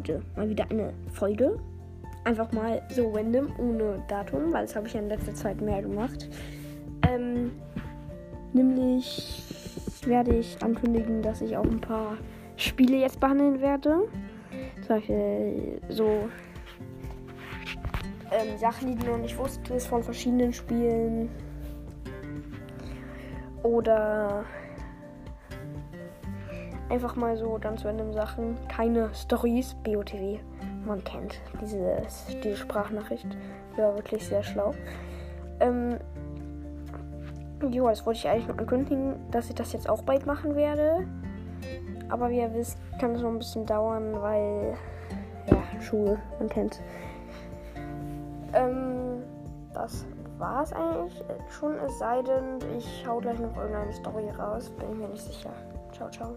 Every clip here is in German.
heute mal wieder eine Folge. Einfach mal so random, ohne Datum, weil das habe ich ja in letzter Zeit mehr gemacht. Ähm, nämlich werde ich ankündigen, dass ich auch ein paar Spiele jetzt behandeln werde. Zum Beispiel so ähm, Sachen, die du noch nicht wusstest von verschiedenen Spielen. Oder einfach mal so ganz random Sachen. Keine Stories, BOTW. Man kennt dieses, diese Sprachnachricht. Ja, wirklich sehr schlau. Ähm, jo, das wollte ich eigentlich noch ankündigen, dass ich das jetzt auch bald machen werde. Aber wie ihr wisst, kann es noch ein bisschen dauern, weil ja, Schule, man kennt. Ähm, das war es eigentlich schon, es sei denn, ich hau gleich noch irgendeine Story raus, bin ich mir nicht sicher. Ciao, ciao.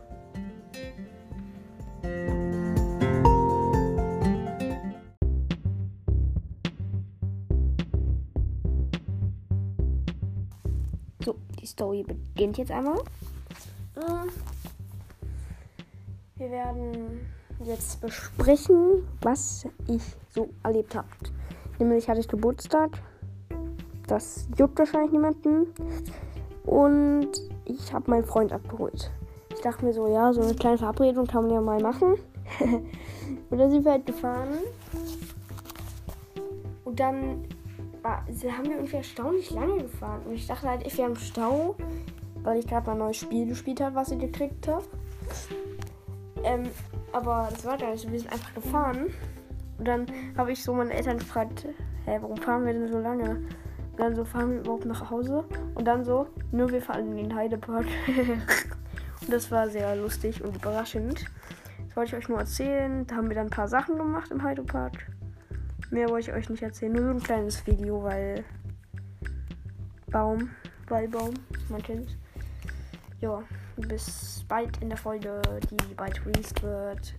So, die Story beginnt jetzt einmal. Ähm, wir werden jetzt besprechen, was ich so erlebt habe. Nämlich hatte ich Geburtstag. Das juckt wahrscheinlich niemanden. Und ich habe meinen Freund abgeholt. Ich dachte mir so, ja, so eine kleine Verabredung kann man ja mal machen. und dann sind wir halt gefahren. Und dann war, haben wir irgendwie erstaunlich lange gefahren. Und ich dachte halt, ich wäre im Stau, weil ich gerade mal ein neues Spiel gespielt habe, was ich gekriegt habe. Ähm, aber das war gar nicht so. Wir sind einfach gefahren. Und dann habe ich so meine Eltern gefragt, hä, warum fahren wir denn so lange? Und dann so, fahren wir überhaupt nach Hause? Und dann so, nur wir fahren in den Heidepark. und das war sehr lustig und überraschend. Das wollte ich euch nur erzählen. Da haben wir dann ein paar Sachen gemacht im Heidepark. Mehr wollte ich euch nicht erzählen. Nur so ein kleines Video, weil Baum, weil Baum, man kennt. Ja, bis bald in der Folge, die bald released wird.